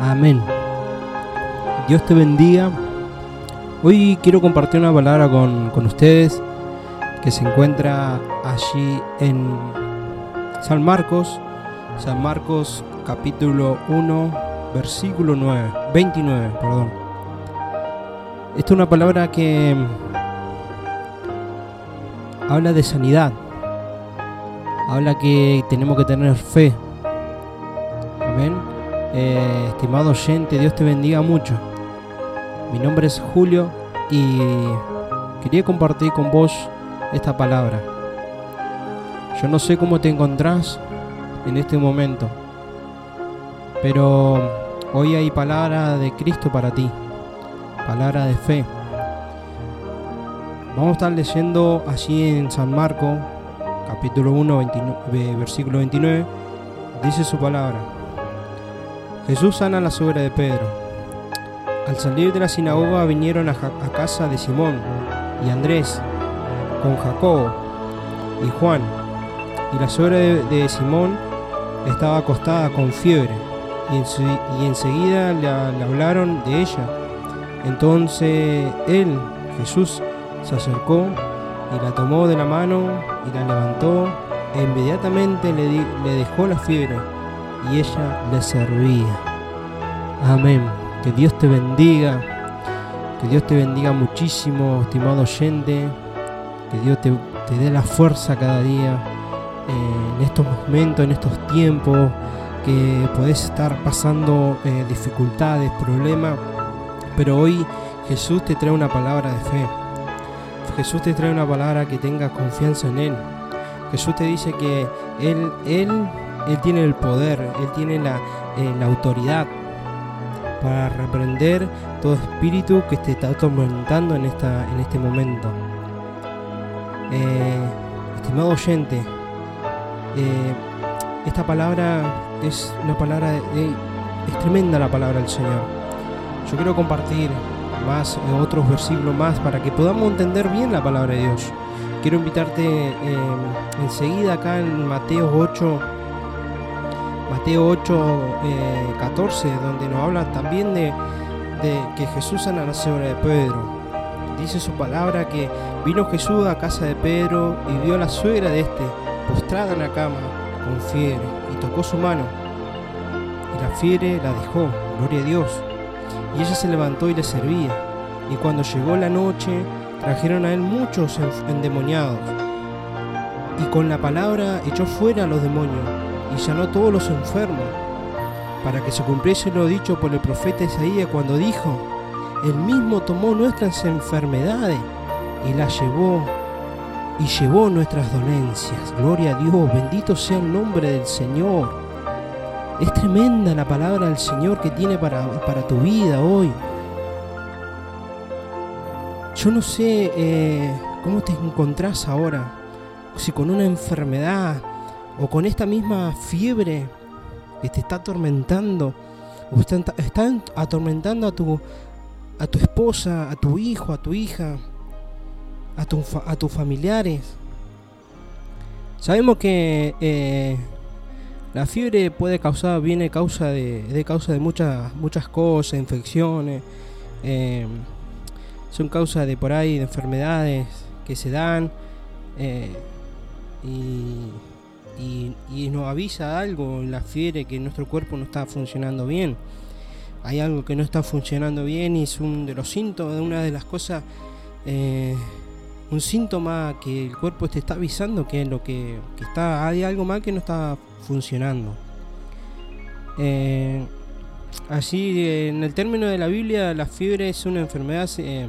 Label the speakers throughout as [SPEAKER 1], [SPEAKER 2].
[SPEAKER 1] Amén. Dios te bendiga. Hoy quiero compartir una palabra con, con ustedes que se encuentra allí en San Marcos, San Marcos capítulo 1, versículo 9, 29, perdón. Esta es una palabra que habla de sanidad, habla que tenemos que tener fe. Eh, estimado oyente, Dios te bendiga mucho. Mi nombre es Julio y quería compartir con vos esta palabra. Yo no sé cómo te encontrás en este momento, pero hoy hay palabra de Cristo para ti, palabra de fe. Vamos a estar leyendo allí en San Marco, capítulo 1, 29, versículo 29, dice su palabra. Jesús sana la suegra de Pedro. Al salir de la sinagoga vinieron a, a casa de Simón y Andrés, con Jacobo y Juan, y la suegra de, Simón estaba acostada con fiebre, y, en enseguida le, hablaron de ella. Entonces él, Jesús, se acercó y la tomó de la mano y la levantó, e inmediatamente le, di, le dejó la fiebre, y ella le servía. Amén. Que Dios te bendiga. Que Dios te bendiga muchísimo, estimado oyente. Que Dios te, dé la fuerza cada día eh, en estos momentos, en estos tiempos que podés estar pasando eh, dificultades, problemas. Pero hoy Jesús te trae una palabra de fe. Jesús te trae una palabra que tengas confianza en Él. Jesús te dice que Él, Él, Él tiene el poder, Él tiene la, eh, autoridad para reprender todo espíritu que te está atormentando en, esta, en este momento. Eh, estimado oyente, eh, esta palabra es una palabra de, es tremenda la palabra del Señor. Yo quiero compartir más otros versículos más para que podamos entender bien la palabra de Dios. Quiero invitarte enseguida acá en Mateo 8 Mateo 8, eh, 14, donde nos habla también de, de, que Jesús sana la suegra de Pedro. Dice su palabra que vino Jesús a casa de Pedro y vio a la suegra de este postrada en la cama con fiebre y tocó su mano. Y la fiebre la dejó, gloria a Dios. Y ella se levantó y le servía. Y cuando llegó la noche, trajeron a él muchos endemoniados. Y con la palabra echó fuera a los demonios y sanó todos los enfermos, para que se cumpliese lo dicho por el profeta Isaías cuando dijo, Él mismo tomó nuestras enfermedades y las llevó y llevó nuestras dolencias. Gloria a Dios, bendito sea el nombre del Señor. Es tremenda la palabra del Señor que tiene para, para tu vida hoy. Yo no sé eh, cómo te encontrás ahora, si con una enfermedad, o con esta misma fiebre que te está atormentando, o está, atormentando a tu, esposa, a tu hijo, a tu hija, a, tu, a tus familiares. Sabemos que eh, la fiebre puede causar, viene causa de, de causa de muchas, muchas cosas, infecciones, eh, son causa de por ahí de enfermedades que se dan eh, y y, nos avisa algo, la fiebre, que nuestro cuerpo no está funcionando bien. Hay algo que no está funcionando bien y es un de los síntomas, una de las cosas, eh, un síntoma que el cuerpo te está avisando que lo que, que, está, hay algo mal que no está funcionando. Eh, así, en el término de la Biblia, la fiebre es una enfermedad. Eh,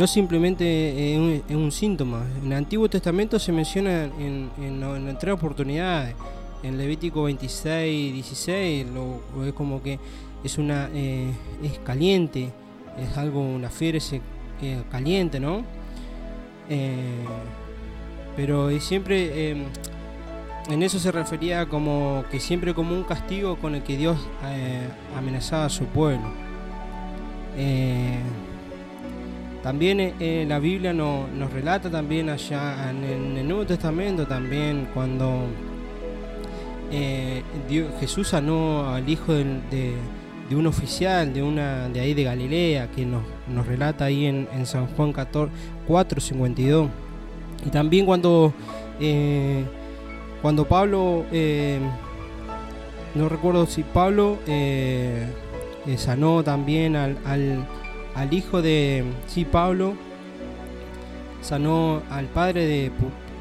[SPEAKER 1] no simplemente es un, es un, síntoma. En el Antiguo Testamento se menciona en, en, en tres oportunidades. En Levítico 26, 16, lo, es como que es una eh, es caliente, es algo, una fiebre se, eh, caliente, ¿no? Eh, pero siempre eh, en eso se refería como que siempre como un castigo con el que Dios eh, amenazaba a su pueblo. También eh, la Biblia no, nos relata también allá en el, en el, Nuevo Testamento también cuando eh, Jesús sanó al hijo de, un oficial de una de ahí de Galilea que nos, nos relata ahí en, San Juan 14, 4, 52. Y también cuando, eh, cuando Pablo, eh, no recuerdo si Pablo sanó también al, hijo de, sí, Pablo sanó al padre de,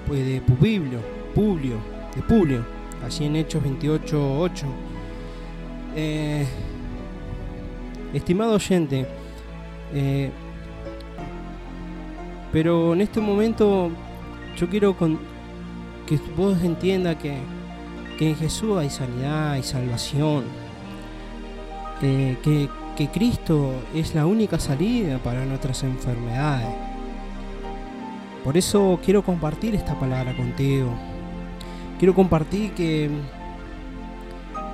[SPEAKER 1] de Publio, Publio, de Publio allí en Hechos 28.8. Eh, estimado oyente, eh, pero en este momento yo quiero que vos entiendas que, en Jesús hay sanidad, hay salvación, que, que Cristo es la única salida para nuestras enfermedades. Por eso quiero compartir esta palabra contigo quiero compartir que,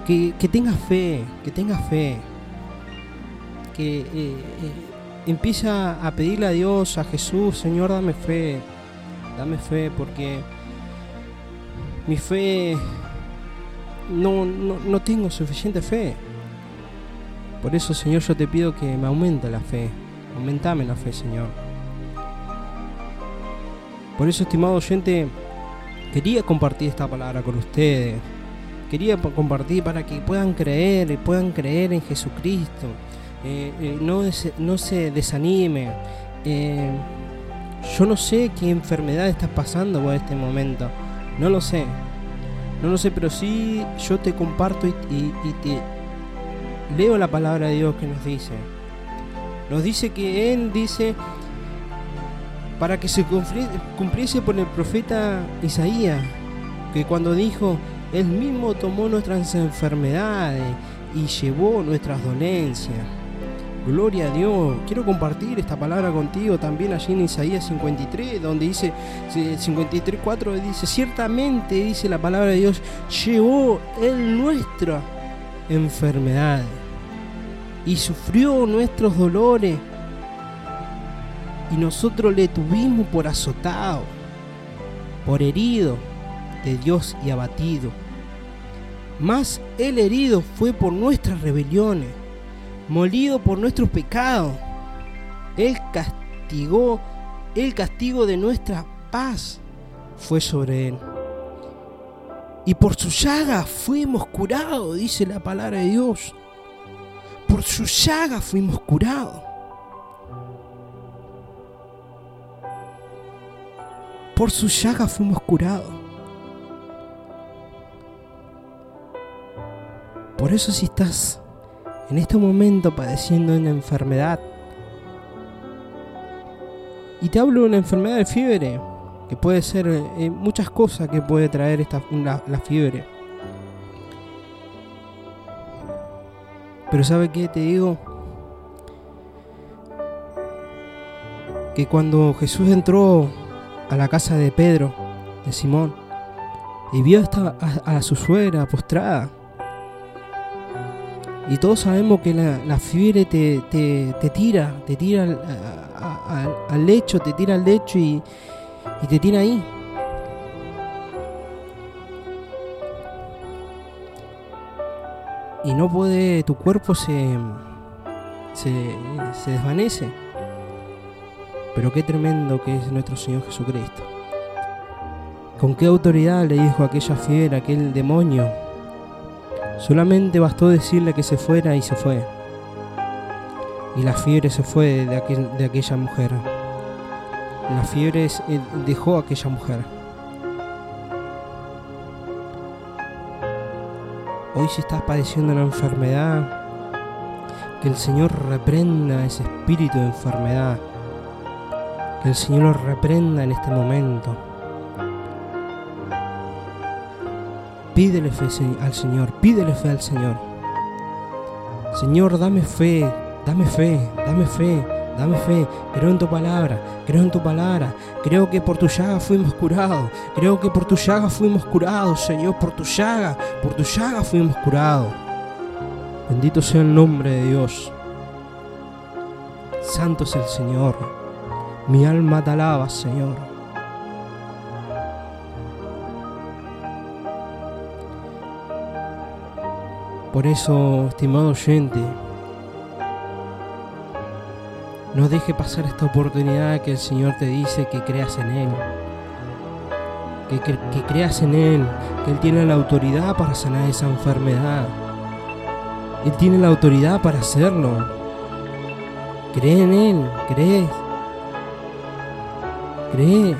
[SPEAKER 1] que, tengas fe, que tengas fe, que eh, eh, empieza a pedirle a Dios, a Jesús, Señor, dame fe, dame fe, porque mi fe no, no, tengo suficiente fe. Por eso, Señor, yo te pido que me aumente la fe. Aumentame la fe, Señor. Por eso, estimado oyente, quería compartir esta palabra con ustedes. Quería compartir para que puedan creer, puedan creer en Jesucristo. Eh, eh, no, no se desanime. Eh, yo no sé qué enfermedad estás pasando por este momento. No lo sé. No lo sé, pero sí yo te comparto y, y te leo la palabra de Dios que nos dice. Nos dice que Él dice para que se cumpliese por el profeta Isaías, que cuando dijo, Él mismo tomó nuestras enfermedades y llevó nuestras dolencias. Gloria a Dios. Quiero compartir esta palabra contigo también allí en Isaías 53, donde dice 53.4, dice, ciertamente, dice la palabra de Dios, llevó Él nuestra enfermedad y sufrió nuestros dolores y nosotros le tuvimos por azotado, por herido de Dios y abatido. Mas el herido fue por nuestras rebeliones, molido por nuestros pecados. Él castigó, el castigo de nuestra paz fue sobre él. Y por su llaga fuimos curados, dice la palabra de Dios. Por su llaga fuimos curados. por su llaga fuimos curados. Por eso si estás en este momento padeciendo una enfermedad, y te hablo de una enfermedad de fiebre, que puede ser eh, muchas cosas que puede traer esta, la, fiebre. Pero ¿sabe qué te digo? Que cuando Jesús entró a la casa de Pedro, de Simón, y vio a, su suegra postrada. Y todos sabemos que la, fiebre te, tira, te tira al, lecho, te tira al lecho y, te tira ahí. Y no puede, tu cuerpo se, se, se desvanece. Pero qué tremendo que es nuestro Señor Jesucristo. ¿Con qué autoridad le dijo aquella fiera, aquel demonio? Solamente bastó decirle que se fuera y se fue. Y la fiebre se fue de, de aquella mujer. La fiebre eh, dejó a aquella mujer. Hoy si estás padeciendo una enfermedad, que el Señor reprenda ese espíritu de enfermedad el Señor lo reprenda en este momento. Pídele fe al Señor, pídele fe al Señor. Señor, dame fe, dame fe, dame fe, dame fe. Creo en tu palabra, creo en tu palabra. Creo que por tu llaga fuimos curados. Creo que por tu llaga fuimos curados, Señor. Por tu llaga, por tu llaga fuimos curados. Bendito sea el nombre de Dios. Santo es el Señor. Mi alma te alaba, Señor. Por eso, estimado oyente, no deje pasar esta oportunidad que el Señor te dice que creas en Él. Que, que, creas en Él, que Él tiene la autoridad para sanar esa enfermedad. Él tiene la autoridad para hacerlo. Cree en Él, cree. Cree.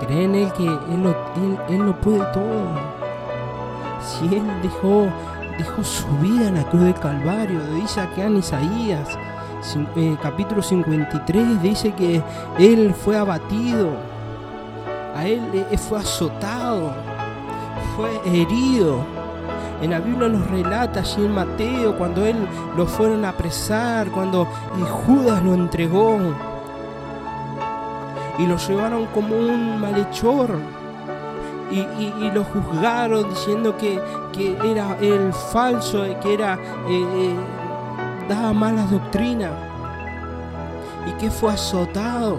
[SPEAKER 1] Cree en Él que Él lo, él, lo puede todo. Si Él dejó, dejó su vida en la cruz del Calvario, dice acá en Isaías, eh, capítulo 53, dice que Él fue abatido, a Él fue azotado, fue herido. En la Biblia nos relata allí en Mateo cuando él lo fueron a apresar, cuando Judas lo entregó y lo llevaron como un malhechor y, lo juzgaron diciendo que, era el falso, que era eh, eh, daba malas doctrinas y que fue azotado.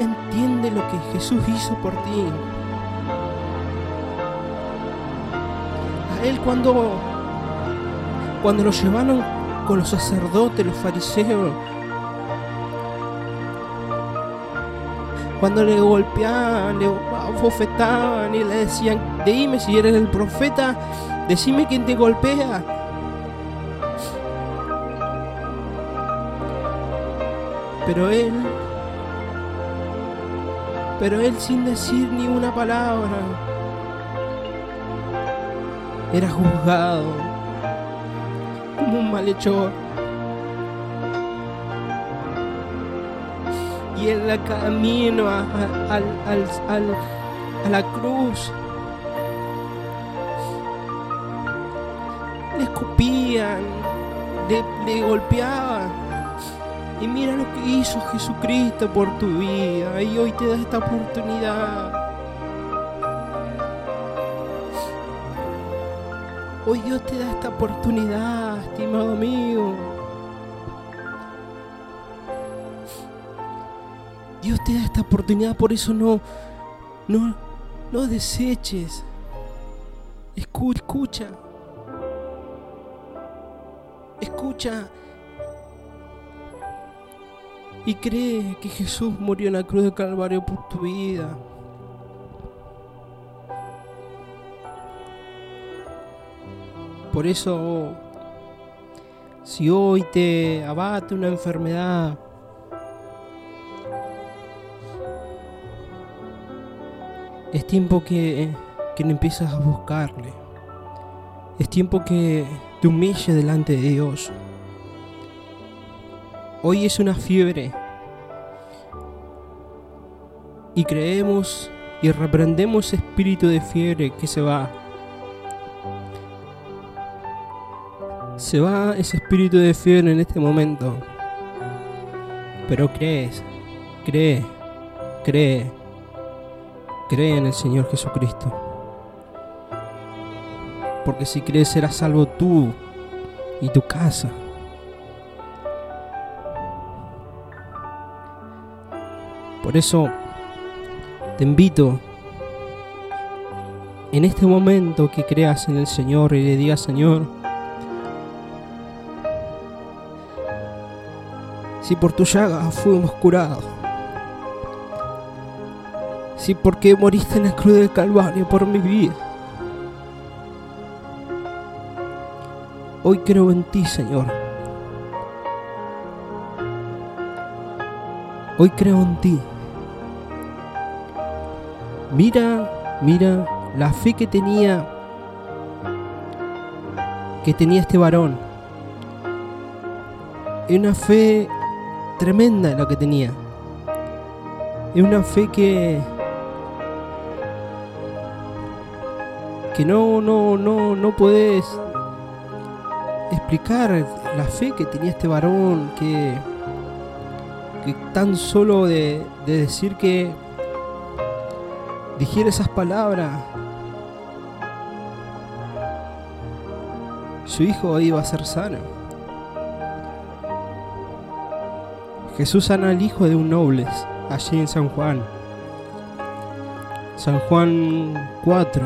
[SPEAKER 1] Entiende lo que Jesús hizo por ti. A él cuando cuando lo llevaron con los sacerdotes, los fariseos, cuando le golpeaban, le bofetaban y le decían, dime si eres el profeta, decime quién te golpea. Pero él, pero él sin decir ni una palabra, era juzgado un malhechor. Y en la camino a, a, la cruz le escupían, le, le golpeaban. Y mira lo que hizo Jesucristo por tu vida. Y hoy te da esta oportunidad. Hoy Dios te da esta oportunidad, estimado amigo. Dios te da esta oportunidad, por eso no, no, no deseches. Escucha. Escucha. Y cree que Jesús murió en la cruz de Calvario por tu vida. Por eso, si hoy te abate una enfermedad, es tiempo que, que empiezas a buscarle. Es tiempo que te humilles delante de Dios. Hoy es una fiebre. Y creemos y reprendemos espíritu de fiebre que se va. Se va ese espíritu de fiebre en este momento. Pero crees, cree, cree, cree en el Señor Jesucristo. Porque si crees serás salvo tú y tu casa. Por eso te invito en este momento que creas en el Señor y le digas, Señor, si por tu llaga fuimos curados, si porque moriste en la cruz del Calvario por mi vida. Hoy creo en ti, Señor. Hoy creo en ti. Mira, mira la fe que tenía que tenía este varón. Una fe tremenda lo que tenía. Es una fe que que no no no no puedes explicar la fe que tenía este varón que que tan solo de, de decir que dijera esas palabras su hijo iba a ser sano Jesús sana al hijo de un noble allí en San Juan. San Juan 4.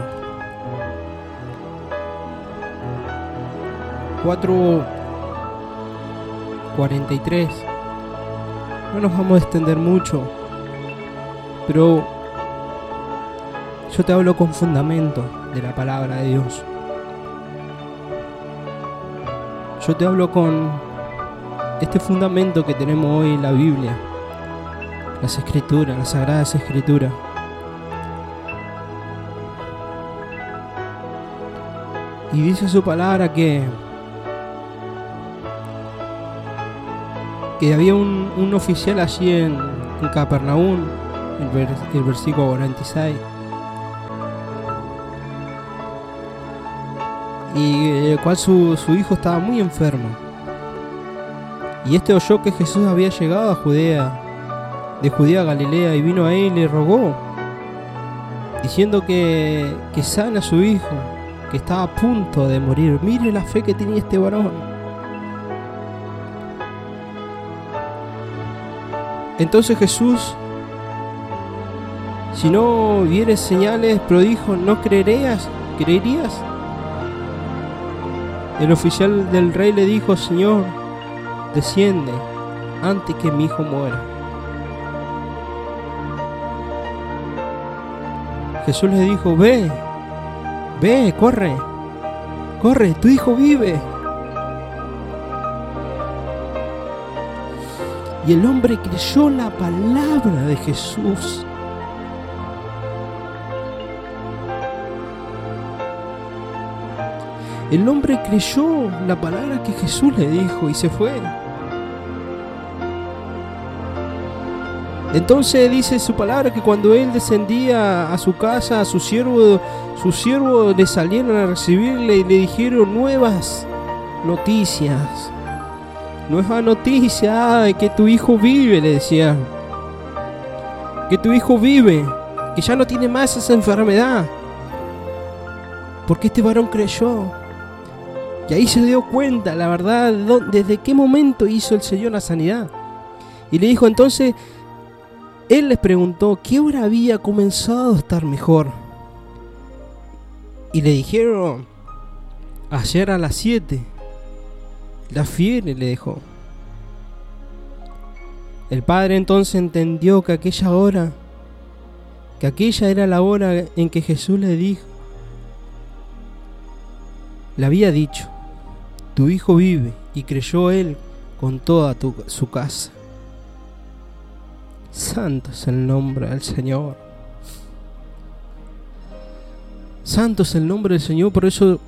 [SPEAKER 1] 4 43. No nos vamos a extender mucho, pero yo te hablo con fundamento de la palabra de Dios. Yo te hablo con este fundamento que tenemos hoy en la Biblia, las escrituras, las sagradas escrituras. Y dice su palabra que que había un, oficial allí en, Capernaum, el, el versículo 46. Y el eh, cual su, su hijo estaba muy enfermo. Y este oyó que Jesús había llegado a Judea, de Judea a Galilea, y vino a él y le rogó, diciendo que, que sana a su hijo, que estaba a punto de morir. Mire la fe que tenía este varón. Entonces Jesús, si no vieres señales, prodigios, ¿no creerías? ¿Creerías? El oficial del rey le dijo, Señor, desciende antes que mi hijo muera. Jesús le dijo, ve, ve, corre, corre, tu hijo vive. Y el hombre creyó la palabra de Jesús. El hombre creyó la palabra que Jesús le dijo y se fue. Entonces dice su palabra que cuando él descendía a su casa, a su siervo, sus siervos le salieron a recibirle y le dijeron nuevas noticias. Nueva noticia, que tu hijo vive, le decía. Que tu hijo vive, que ya no tiene más esa enfermedad. Porque este varón creyó. Y ahí se dio cuenta, la verdad, desde qué momento hizo el Señor la sanidad. Y le dijo entonces, él les preguntó qué hora había comenzado a estar mejor. Y le dijeron, ayer a las 7. La fiebre le dejó. El padre entonces entendió que aquella hora, que aquella era la hora en que Jesús le dijo, le había dicho, tu hijo vive, y creyó él con toda su casa. Santo es el nombre del Señor. Santo es el nombre del Señor, por eso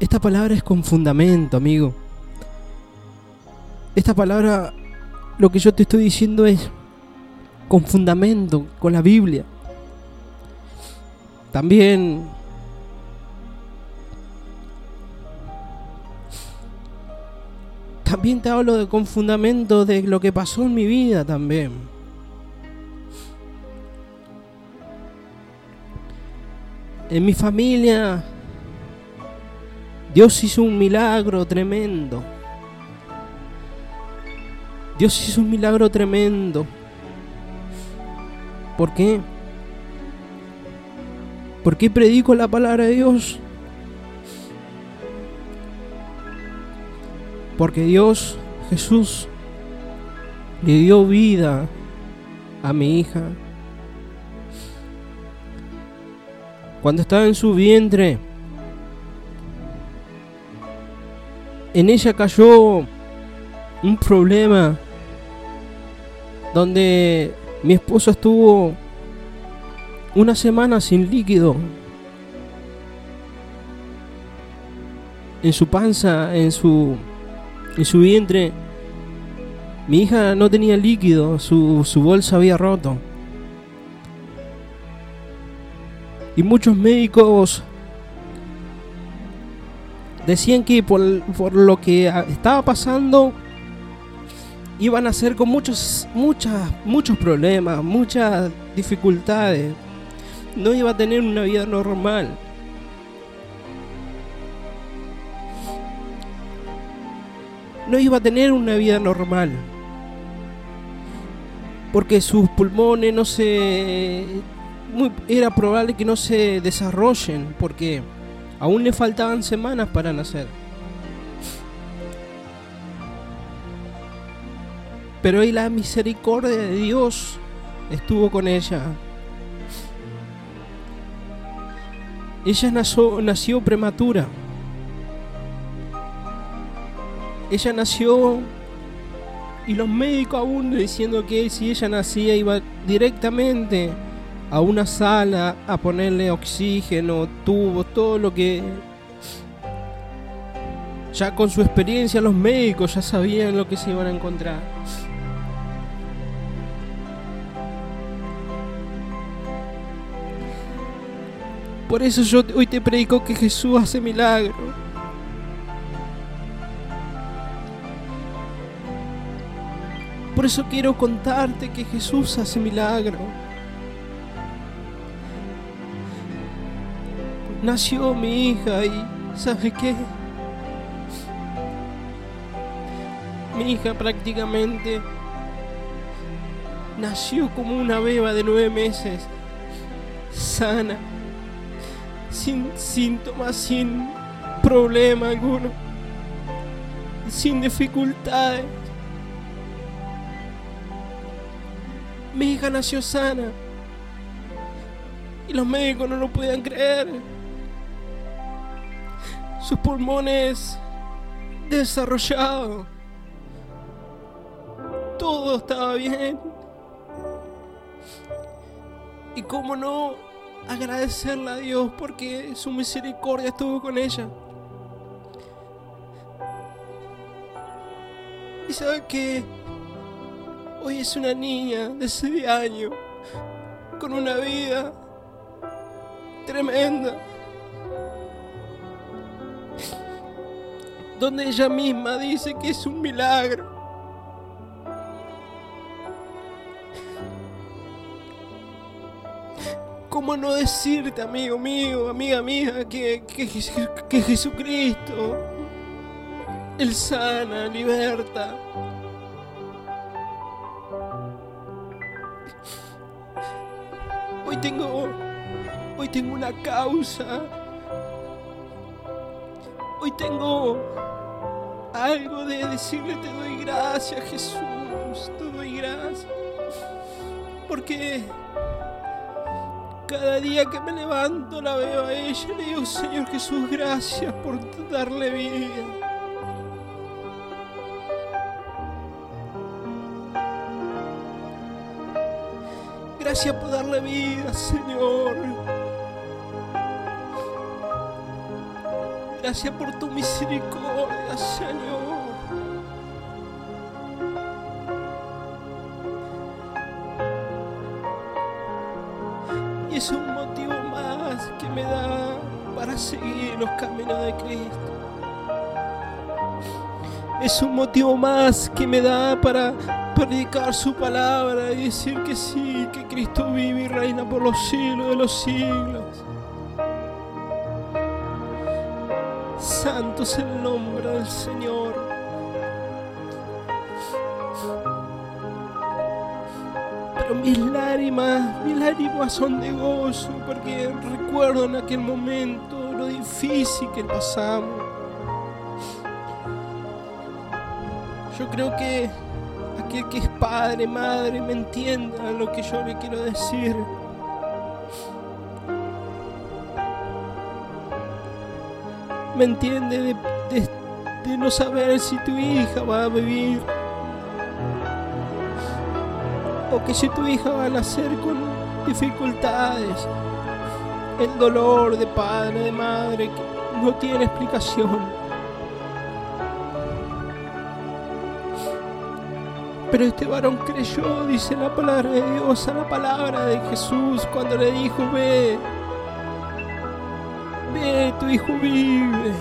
[SPEAKER 1] esta palabra es con fundamento, amigo. Esta palabra, lo que yo te estoy diciendo es con fundamento, con la Biblia. También También te hablo de, con fundamento de lo que pasó en mi vida también. En mi familia, Dios hizo un milagro tremendo. Dios hizo un milagro tremendo. ¿Por qué? ¿Por qué predico la palabra de Dios? Porque Dios, Jesús, le dio vida a mi hija. Cuando estaba en su vientre, en ella cayó un problema donde mi esposo estuvo una semana sin líquido en su panza, en su en su vientre. Mi hija no tenía líquido, su, su bolsa había roto. Y muchos médicos decían que por, por, lo que estaba pasando iban a ser con muchos, muchas, muchos problemas, muchas dificultades. No iba a tener una vida normal. No iba a tener una vida normal. Porque sus pulmones no se... era probable que no se desarrollen porque aún le faltaban semanas para nacer. Pero hoy la misericordia de Dios estuvo con ella. Ella nació prematura. Ella nació y los médicos aún diciendo que si ella nacía iba directamente a una sala a ponerle oxígeno, tubos, todo lo que... Ya con su experiencia los médicos ya sabían lo que se iban a encontrar. Por eso yo hoy te predico que Jesús hace milagros. Por eso quiero contarte que Jesús hace milagros. Nació mi hija y ¿sabe qué? Mi hija prácticamente nació como una beba de nueve meses, sana sin síntomas, sin problema alguno, sin dificultades. Mi hija nació sana y los médicos no lo podían creer. Sus pulmones desarrollados. Todo estaba bien. Y cómo no, agradecerle a Dios porque su misericordia estuvo con ella. Y sabe que hoy es una niña de 6 años con una vida tremenda. Donde ella misma dice que es un milagro. ¿Cómo no decirte, amigo mío, amiga mía, que, que, Jesucristo, Él sana, liberta? Tengo una causa. Hoy tengo algo de decirle te doy gracias, Jesús, te doy gracias. Porque cada día que me levanto la veo a ella y le digo, Señor Jesús, gracias por darle vida. Gracias por darle vida, Señor. Gracias por tu misericordia, Señor. es un motivo más que me da para seguir los caminos de Cristo. Es un motivo más que me da para predicar su palabra y decir que sí, que Cristo vive y reina por los siglos de los siglos. Santo es el nombre del Señor. mis lágrimas, mis lágrimas son de gozo porque recuerdo en aquel momento lo difícil que pasamos. Yo creo que aquel que es padre, madre, me entienda lo que yo le quiero decir. Me entiende de, de no saber si tu hija va a vivir. O que si tu hija va a nacer con dificultades, el dolor de padre, de madre, que no tiene explicación. Pero este varón creyó, dice la palabra de Dios, a la palabra de Jesús cuando le dijo, ve, ve, tu hijo vive.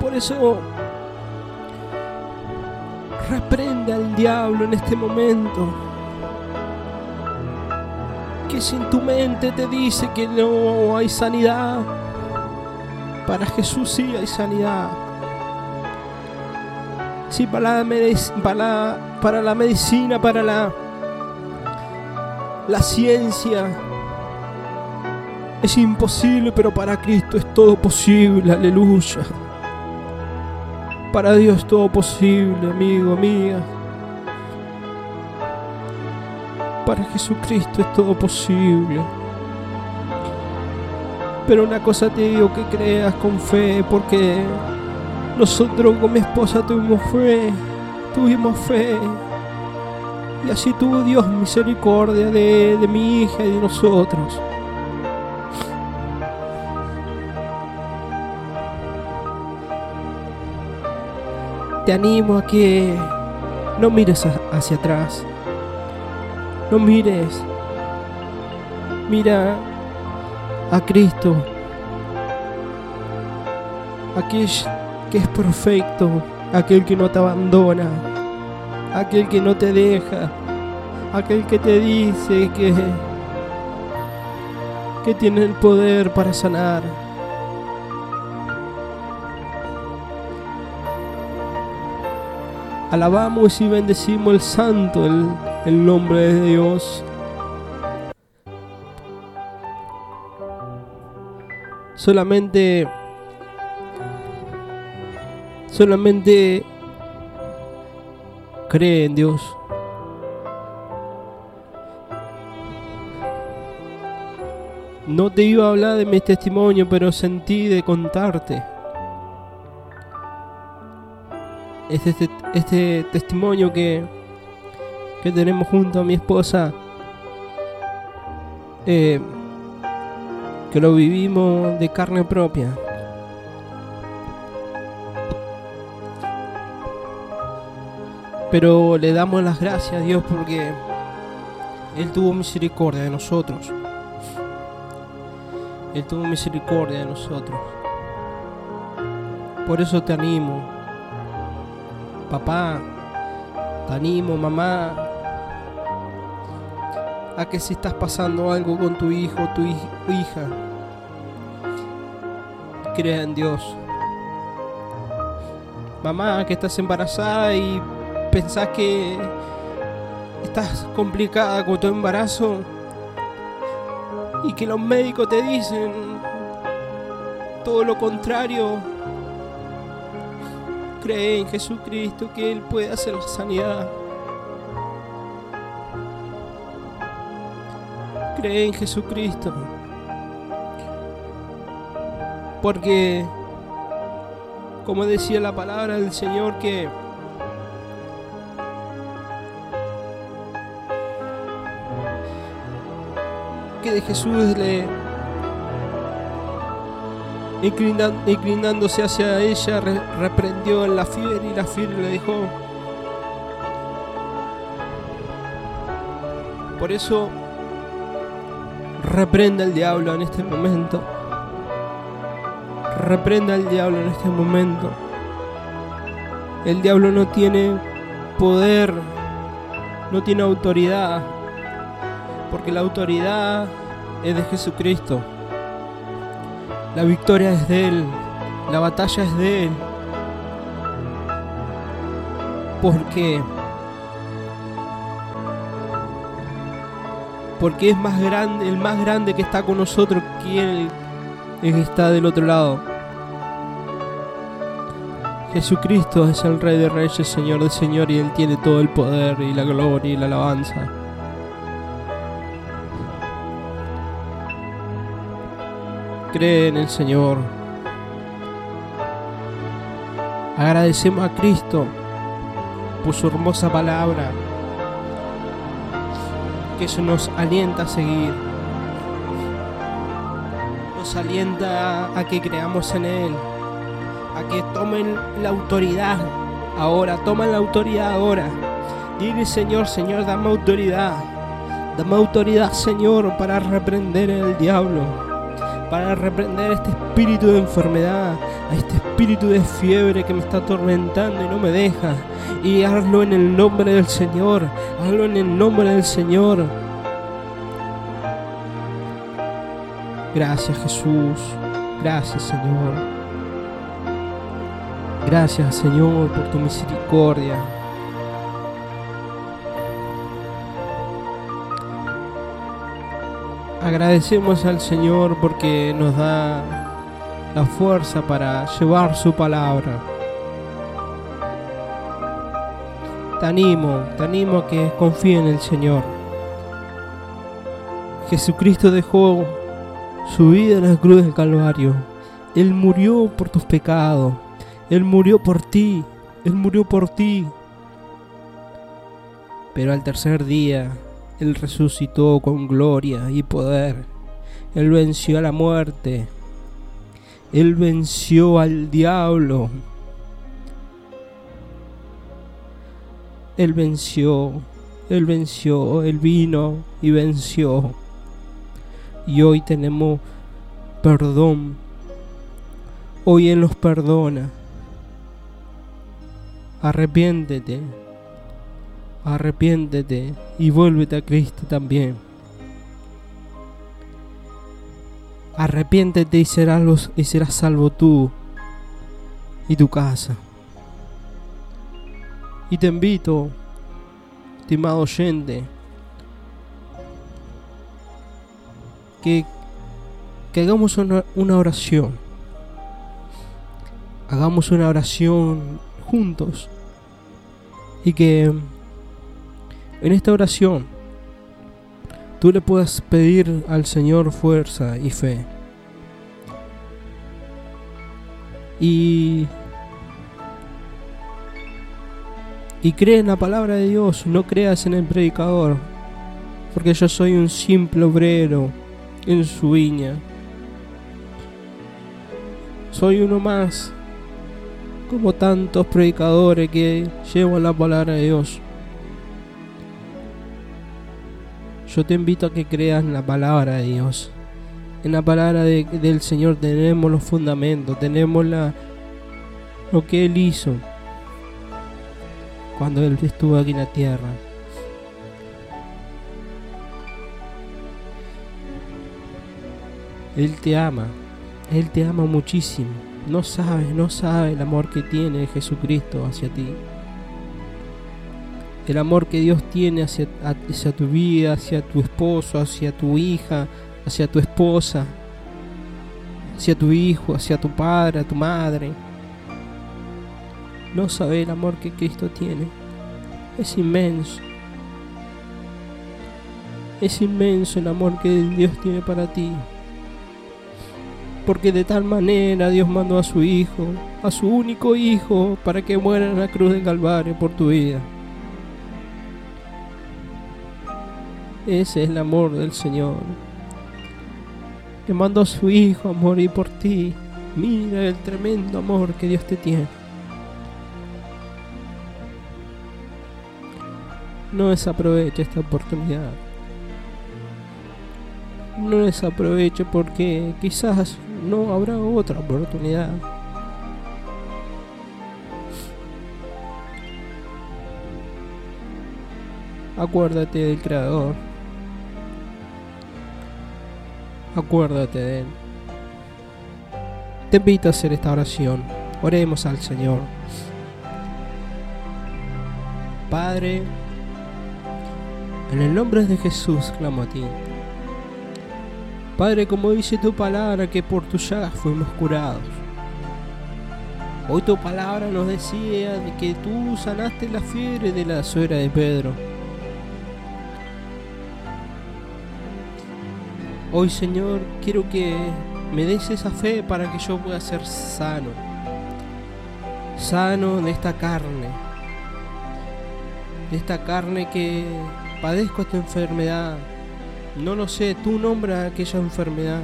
[SPEAKER 1] Por eso Reprende al diablo en este momento. Que si en tu mente te dice que no hay sanidad, Para Jesús sí hay sanidad. Sí, para la, para, para la medicina, para la, la ciencia. Es imposible, pero para Cristo es todo posible. Aleluya. Para Dios todo posible, amigo, amiga. Para Jesucristo es todo posible. Pero una cosa te digo que creas con fe, porque nosotros con mi esposa tuvimos fe, tuvimos fe. Y así tuvo Dios misericordia de, de mi hija y de nosotros. Te animo a que no mires hacia atrás. No mires. Mira a Cristo. Aquel que es perfecto. Aquel que no te abandona. Aquel que no te deja. Aquel que te dice que, que tiene el poder para sanar. Alabamos y bendecimos el santo, el, el nombre de Dios. Solamente solamente cree en Dios. No te iba a hablar de mi testimonio, pero sentí de contarte. Este, este, este testimonio que, que tenemos junto a mi esposa, eh, que lo vivimos de carne propia. Pero le damos las gracias a Dios porque Él tuvo misericordia de nosotros. Él tuvo misericordia de nosotros. Por eso te animo, papá, te animo, mamá, a que si estás pasando algo con tu hijo tu hija, crea en Dios. Mamá, que estás embarazada y pensás que estás complicada con tu embarazo y que los médicos te dicen todo lo contrario, cree en Jesucristo que Él puede hacer la sanidad. Cree en Jesucristo. Porque, como decía la palabra del Señor, que que de Jesús le inclinándose hacia ella reprendió en la fiebre y la fiebre le dijo por eso reprenda al diablo en este momento reprenda al diablo en este momento el diablo no tiene poder no tiene autoridad porque la autoridad es de Jesucristo. La victoria es de Él, la batalla es de Él. Porque porque es más grande, el más grande que está con nosotros que el que está del otro lado. Jesucristo es el Rey de Reyes, Señor de Señor, y Él tiene todo el poder y la gloria y la alabanza. Cree en el Señor. Agradecemos a Cristo por su hermosa palabra, que eso nos alienta a seguir. Nos alienta a que creamos en Él, a que tomen la autoridad ahora, tomen la autoridad ahora. Dile Señor, Señor, dame autoridad. Dame autoridad, Señor, para reprender el diablo para reprender este espíritu de enfermedad, a este espíritu de fiebre que me está atormentando y no me deja. Y hazlo en el nombre del Señor, hazlo en el nombre del Señor. Gracias Jesús, Gracias, Señor. Gracias, Señor, por tu misericordia. Agradecemos al Señor porque nos da la fuerza para llevar su palabra. Te animo, te animo a que confíe en el Señor. Jesucristo dejó su vida en la cruz del Calvario. Él murió por tus pecados. Él murió por ti. Él murió por ti. Pero al tercer día, Él resucitó con gloria y poder. Él venció a la muerte. Él venció al diablo. Él venció, Él venció, Él vino y venció. Y hoy tenemos perdón. Hoy Él nos perdona. Arrepiéntete. Arrepiéntete y vuélvete a Cristo también. Arrepiéntete y serás, los, y serás salvo tú y tu casa. Y te invito, estimado oyente, que, que hagamos una, una oración. Hagamos una oración juntos. Y que en esta oración tú le puedas pedir al Señor fuerza y fe. Y y cree en la palabra de Dios, no creas en el predicador, porque yo soy un simple obrero en su viña. Soy uno más, como tantos predicadores que llevan la palabra de Dios. Yo te invito a que creas en la palabra de Dios. En la palabra del Señor tenemos los fundamentos, tenemos lo que Él hizo cuando Él estuvo aquí en la tierra. Él te ama, Él te ama muchísimo. No sabes, no sabes el amor que tiene Jesucristo hacia ti. El amor que Dios tiene hacia, tu vida, hacia tu esposo, hacia tu hija, hacia tu esposa, hacia tu hijo, hacia tu padre, a tu madre no sabe el amor que Cristo tiene. Es inmenso. Es inmenso el amor que Dios tiene para ti. Porque de tal manera Dios mandó a su Hijo, a su único Hijo, para que muera en la cruz del Calvario por tu vida. Ese es el amor del Señor. Que mandó a su Hijo a morir por ti. Mira el tremendo amor que Dios te tiene. No desaproveche esta oportunidad. No desaproveche porque quizás no habrá otra oportunidad. Acuérdate del Creador. Acuérdate de Él. Te invito a hacer esta oración. Oremos al Señor. Padre, en el nombre de Jesús clamo a ti. Padre, como dice tu palabra, que por tus llagas fuimos curados. Hoy tu palabra nos decía de que tú sanaste la fiebre de la suegra de Pedro. Hoy, Señor, quiero que me des esa fe para que yo pueda ser sano. Sano de esta carne. De esta carne que padezco esta enfermedad. No lo sé, tú nombra aquella enfermedad.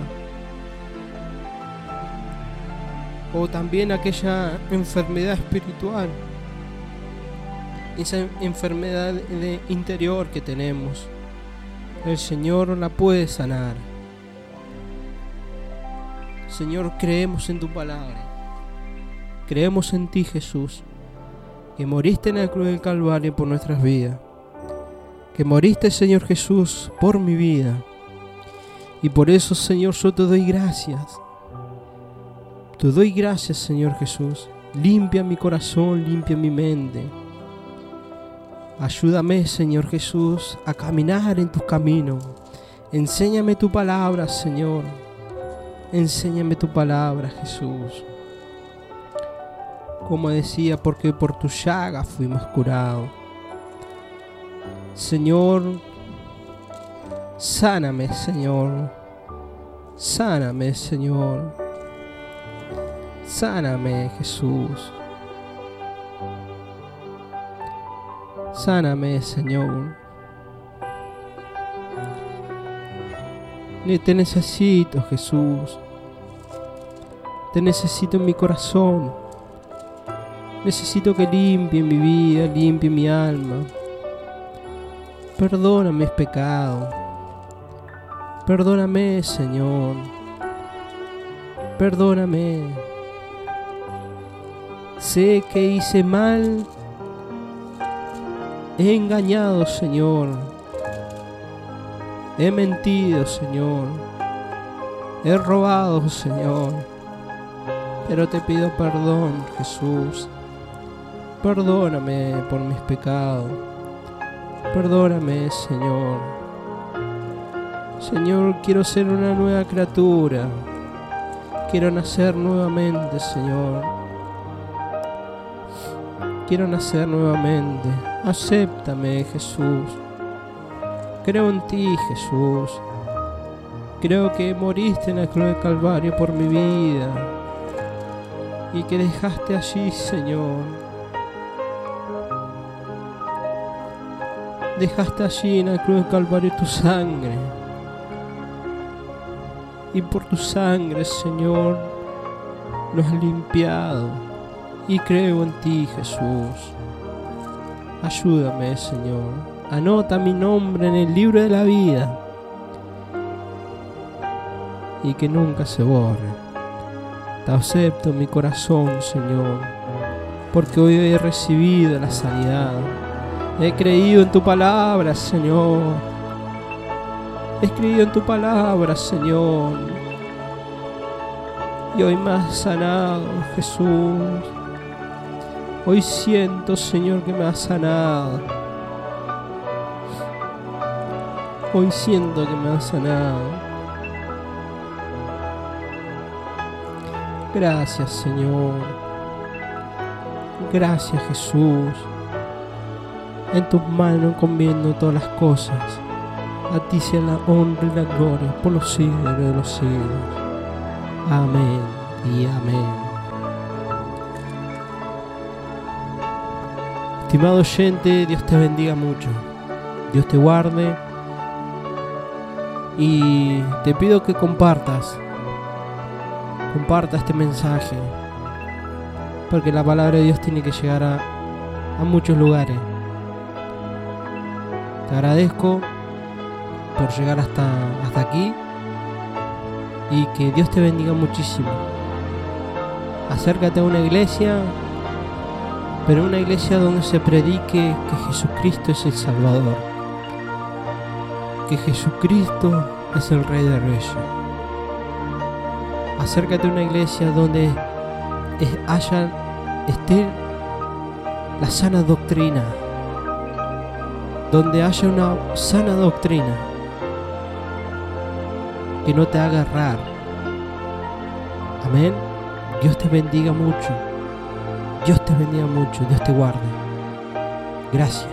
[SPEAKER 1] O también aquella enfermedad espiritual. Esa enfermedad interior que tenemos. El Señor la puede sanar. Señor, creemos en tu palabra. Creemos en ti, Jesús, que moriste en la cruz del Calvario por nuestras vidas que moriste, Señor Jesús, por mi vida. Y por eso, Señor, yo te doy gracias. Te doy gracias, Señor Jesús. Limpia mi corazón, limpia mi mente. Ayúdame, Señor Jesús, a caminar en tus caminos. Enséñame tu palabra, Señor. Enséñame tu palabra, Jesús. Como decía, porque por tu llaga fuimos curados. Señor, sáname, Señor. Sáname, Señor. Sáname, Jesús. Sáname, Señor. Te necesito, Jesús. Te necesito en mi corazón. Necesito que limpie mi vida, limpie mi alma. Perdona mis pecados. Perdóname, Señor. Perdóname. Sé que hice mal. He engañado, Señor. He mentido, Señor. He robado, Señor. Pero te pido perdón, Jesús. Perdóname por mis pecados. Perdóname, Señor. Señor, quiero ser una nueva criatura. Quiero nacer nuevamente, Señor. Quiero nacer nuevamente. Acéptame, Jesús. Creo en ti, Jesús. Creo que moriste en la cruz del Calvario por mi vida y que dejaste allí, Señor. Dejaste allí en la cruz del Calvario tu sangre. Y por tu sangre, Señor, nos has limpiado. Y creo en ti, Jesús. Ayúdame, Señor anota mi nombre en el libro de la vida y que nunca se borre. Te acepto en mi corazón, Señor, porque hoy he recibido la sanidad. He creído en tu palabra, Señor. He creído en tu palabra, Señor. Y hoy me has sanado, Jesús. Hoy siento, Señor, que me has sanado. Hoy siento que me has sanado. Gracias Señor. Gracias Jesús. En tus manos encomiendo todas las cosas. A ti sea la honra y la gloria por los siglos de los siglos. Amén y amén. Estimado oyente, Dios te bendiga mucho. Dios te guarde y te pido que compartas, comparta este mensaje, porque la palabra de Dios tiene que llegar a, muchos lugares. Te agradezco por llegar hasta, hasta aquí y que Dios te bendiga muchísimo. Acércate a una iglesia, pero una iglesia donde se predique que Jesucristo es el Salvador que Jesucristo es el Rey de Reyes. Acércate a una iglesia donde haya, esté la sana doctrina, donde haya una sana doctrina que no te haga errar. Amén. Dios te bendiga mucho. Dios te bendiga mucho. Dios te guarde. Gracias.